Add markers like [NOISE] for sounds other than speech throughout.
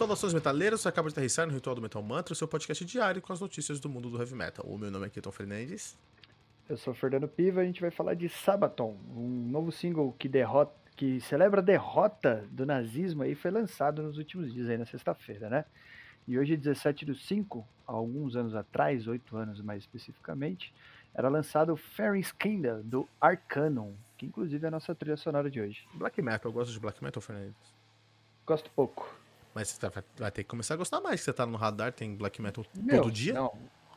Saudações metaleiros, você acaba de aterrissar no Ritual do Metal Mantra, o seu podcast diário com as notícias do mundo do heavy metal. O meu nome é Keton Fernandes. Eu sou Fernando Piva e a gente vai falar de Sabaton, um novo single que derrota, que celebra a derrota do nazismo aí, foi lançado nos últimos dias aí na sexta-feira, né? E hoje, 17 do 5, alguns anos atrás, oito anos mais especificamente, era lançado o Fairy Scandal do Arcanum, que inclusive é a nossa trilha sonora de hoje. Black Metal, eu gosto de Black Metal, Fernandes. Gosto pouco. Mas você tá- vai ter que começar a gostar mais, você tá no radar, tem Black Metal Meu, todo dia? Não,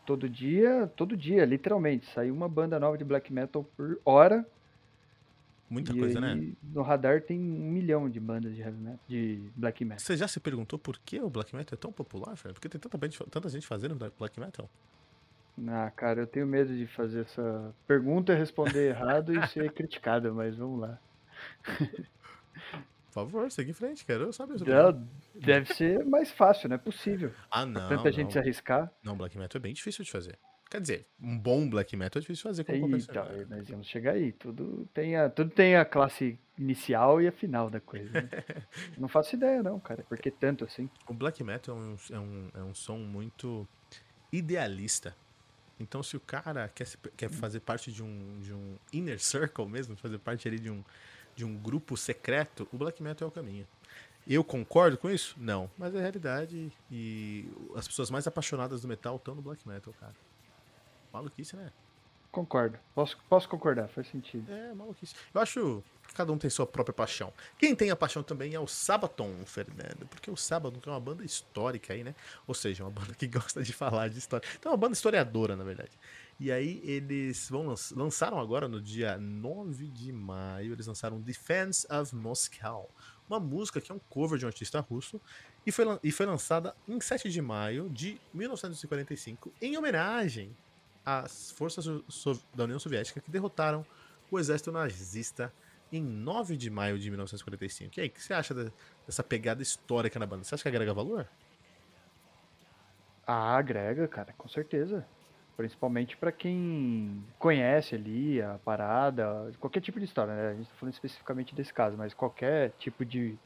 todo dia, todo dia, literalmente. Saiu uma banda nova de Black Metal por hora. Muita coisa, né? No radar tem um milhão de bandas de, heavy metal, de Black Metal. Você já se perguntou por que o Black Metal é tão popular, Fernando? Porque tem tanta, tanta gente fazendo Black Metal? Ah, cara, eu tenho medo de fazer essa pergunta, responder errado e [LAUGHS] ser criticado, mas vamos lá. [LAUGHS] Por favor, segue em frente, quero saber sobre não, Deve ser mais fácil, não é possível. Ah, não. Tanta não. gente se arriscar. Não, Black Metal é bem difícil de fazer. Quer dizer, um bom Black Metal é difícil de fazer como então, Nós vamos chegar aí. Tudo tem, a, tudo tem a classe inicial e a final da coisa. Né? [LAUGHS] não faço ideia, não, cara. Por que tanto assim? O Black Metal é um, é um, é um som muito idealista. Então, se o cara quer, quer fazer parte de um, de um inner circle mesmo, fazer parte ali de um, de um grupo secreto, o black metal é o caminho. Eu concordo com isso? Não. Mas é realidade e as pessoas mais apaixonadas do metal estão no black metal, cara. Maluquice, né? Concordo. Posso, posso concordar, faz sentido. É, maluquice. Eu acho que cada um tem sua própria paixão. Quem tem a paixão também é o Sabaton, Fernando. Porque o Sabaton é uma banda histórica aí, né? Ou seja, uma banda que [LAUGHS] gosta de falar de história. Então é uma banda historiadora, na verdade. E aí eles vão lançaram agora no dia 9 de maio, eles lançaram Defense of Moscow, uma música que é um cover de um artista russo e foi, e foi lançada em 7 de maio de 1945 em homenagem às forças da União Soviética que derrotaram o exército nazista em 9 de maio de 1945. E aí, o que você acha dessa pegada histórica na banda? Você acha que agrega valor? Ah, agrega, cara, com certeza. Principalmente para quem conhece ali a parada, qualquer tipo de história, né? A gente tá falando especificamente desse caso, mas qualquer tipo de,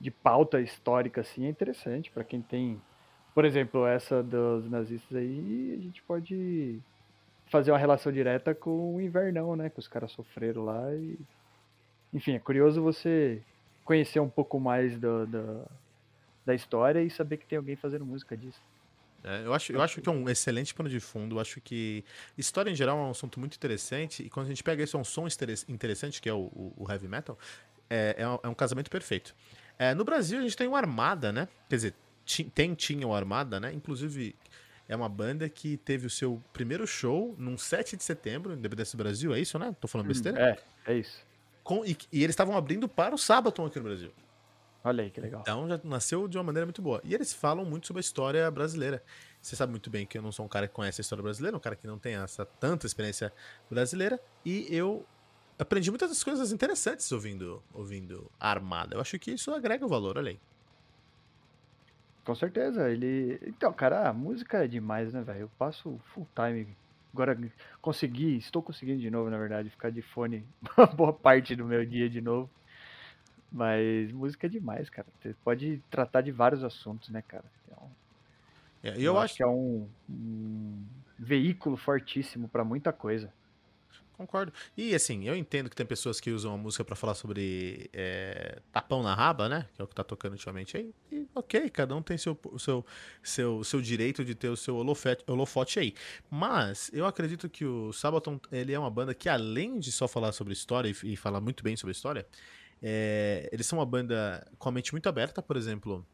de pauta histórica assim é interessante para quem tem, por exemplo, essa dos nazistas aí, a gente pode fazer uma relação direta com o invernão, né? Que os caras sofreram lá e. Enfim, é curioso você conhecer um pouco mais do, do, da história e saber que tem alguém fazendo música disso. É, eu, acho, eu acho que é um excelente pano de fundo. Eu acho que história em geral é um assunto muito interessante. E quando a gente pega esse é um som interessante, que é o, o heavy metal, é, é, um, é, um, casamento perfeito. É, no Brasil a gente tem o Armada, né? Quer dizer, tem, tinha o Armada, né? Inclusive, é uma banda que teve o seu primeiro show num 7 de setembro, Independência do Brasil, é isso, né? Tô falando hum, besteira? É, é isso. Com, e, e eles estavam abrindo para o Sabaton aqui no Brasil. Olha aí que legal. Então já nasceu de uma maneira muito boa. E eles falam muito sobre a história brasileira. Você sabe muito bem que eu não sou um cara que conhece a história brasileira, um cara que não tem essa tanta experiência brasileira. E eu aprendi muitas coisas interessantes ouvindo, ouvindo a Armada. Eu acho que isso agrega o valor, olha aí. Com certeza, ele. Então, cara, a música é demais, né, velho? Eu passo full time. Agora consegui, estou conseguindo de novo, na verdade, ficar de fone uma [LAUGHS] boa parte do meu dia de novo. Mas música é demais, cara. Você pode tratar de vários assuntos, né, cara? Então, é, eu, eu acho que é um, um veículo fortíssimo para muita coisa. Concordo. E assim, eu entendo que tem pessoas que usam a música para falar sobre é, tapão na raba, né? Que é o que tá tocando ultimamente aí. E ok, cada um tem seu, seu, seu, seu direito de ter o seu holofote, holofote aí. Mas eu acredito que o Sabaton ele é uma banda que, além de só falar sobre história e, e falar muito bem sobre história, é, eles são uma banda com a mente muito aberta, por exemplo.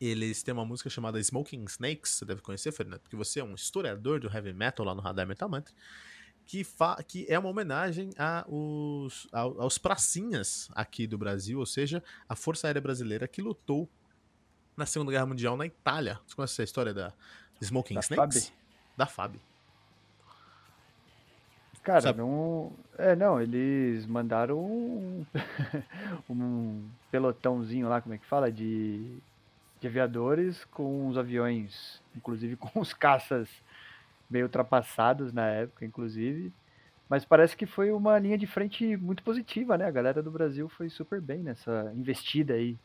Eles têm uma música chamada Smoking Snakes, você deve conhecer, Fernando, porque você é um historiador do heavy metal lá no Radar Metal Mantra, que, que é uma homenagem aos, aos pracinhas aqui do Brasil, ou seja, a Força Aérea Brasileira que lutou na Segunda Guerra Mundial na Itália. Você conhece a história da Smoking da Snakes? Fabi. Da FAB. Cara, Sabe? não. É, não, eles mandaram um, [LAUGHS] um pelotãozinho lá, como é que fala? De, de aviadores com os aviões, inclusive com os caças meio ultrapassados na época, inclusive. Mas parece que foi uma linha de frente muito positiva, né? A galera do Brasil foi super bem nessa investida aí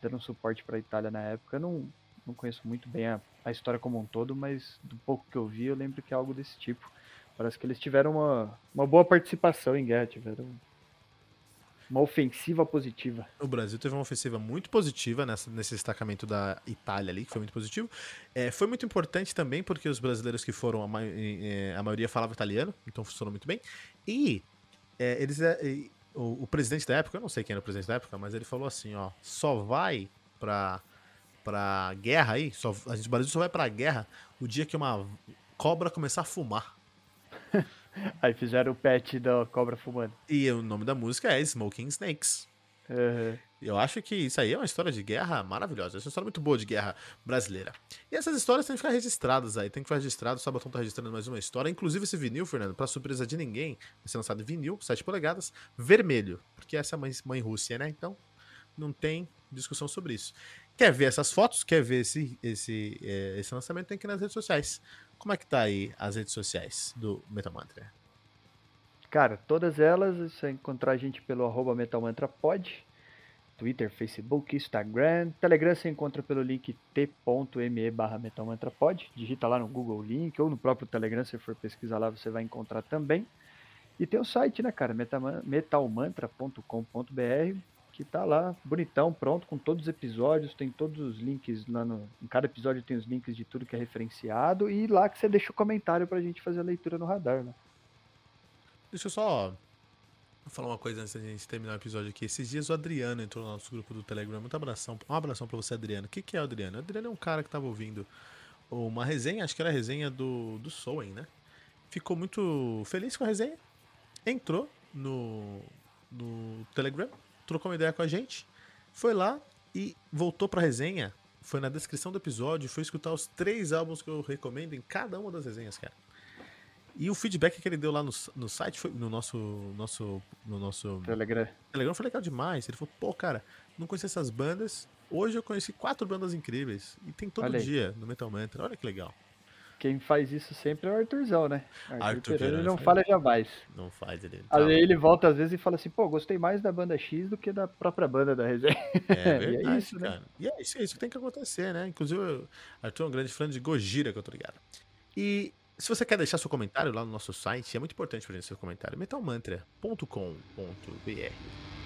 dando suporte para a Itália na época. Eu não, não conheço muito bem a, a história como um todo, mas do pouco que eu vi, eu lembro que é algo desse tipo. Parece que eles tiveram uma, uma boa participação em guerra, tiveram uma ofensiva positiva. O Brasil teve uma ofensiva muito positiva nessa, nesse destacamento da Itália ali, que foi muito positivo. É, foi muito importante também porque os brasileiros que foram, a, ma a maioria falava italiano, então funcionou muito bem. E é, eles, é, o, o, presidente da época, eu não sei quem era o presidente da época, mas ele falou assim, ó, só vai pra, pra guerra aí, só, a gente, o Brasil só vai pra guerra o dia que uma cobra começar a fumar. [LAUGHS] [LAUGHS] Aí fizeram o pet da cobra fumando. E o nome da música é Smoking Snakes. Uhum. Eu acho que isso aí é uma história de guerra maravilhosa. Essa é uma história muito boa de guerra brasileira. E essas histórias têm que ficar registradas aí. Tem que ficar registrado. O Sabatão tá registrando mais uma história. Inclusive esse vinil, Fernando, pra surpresa de ninguém, vai ser lançado em vinil, 7 polegadas, vermelho. Porque essa é a mãe, mãe Rússia, né? Então não tem discussão sobre isso. Quer ver essas fotos? Quer ver esse, esse, é, esse lançamento? Tem que ir nas redes sociais. Como é que tá aí as redes sociais do Metal Mantra? Cara, todas elas, você encontrar a gente pelo arroba metalmantrapod, Twitter, Facebook, Instagram, Telegram você encontra pelo link t.me barra metalmantrapod, digita lá no Google Link ou no próprio Telegram, se for pesquisar lá você vai encontrar também. E tem o site, né, cara, metalmantra.com.br, que tá lá bonitão, pronto, com todos os episódios, tem todos os links lá no. Em cada episódio tem os links de tudo que é referenciado, e lá que você deixa o comentário pra gente fazer a leitura no radar, né? Deixa eu só falar uma coisa antes da gente terminar o episódio aqui. Esses dias o Adriano entrou no nosso grupo do Telegram. Muito abração. Um abração pra você, Adriano. O que, que é o Adriano? O Adriano é um cara que tava ouvindo uma resenha, acho que era a resenha do, do Soen, né? Ficou muito feliz com a resenha. Entrou no, no Telegram, trocou uma ideia com a gente, foi lá e voltou pra resenha. Foi na descrição do episódio, foi escutar os três álbuns que eu recomendo em cada uma das resenhas, cara. E o feedback que ele deu lá no, no site, foi, no nosso, nosso, no nosso Telegram. Telegram foi legal demais. Ele falou, pô, cara, não conhecia essas bandas. Hoje eu conheci quatro bandas incríveis. E tem todo dia no Metal Mantra. Olha que legal. Quem faz isso sempre é o Arthurzão, né? Arthur, Arthur ele não falha jamais. Não faz, ele. Tá Aí ele volta às vezes e fala assim, pô, gostei mais da banda X do que da própria banda da resenha. [LAUGHS] É verdade, e é isso, né? cara. Né? E é isso, é isso que tem que acontecer, né? Inclusive, Arthur é um grande fã de Gojira, que eu tô ligado. E se você quer deixar seu comentário lá no nosso site, é muito importante pra gente seu comentário. metalmantra.com.br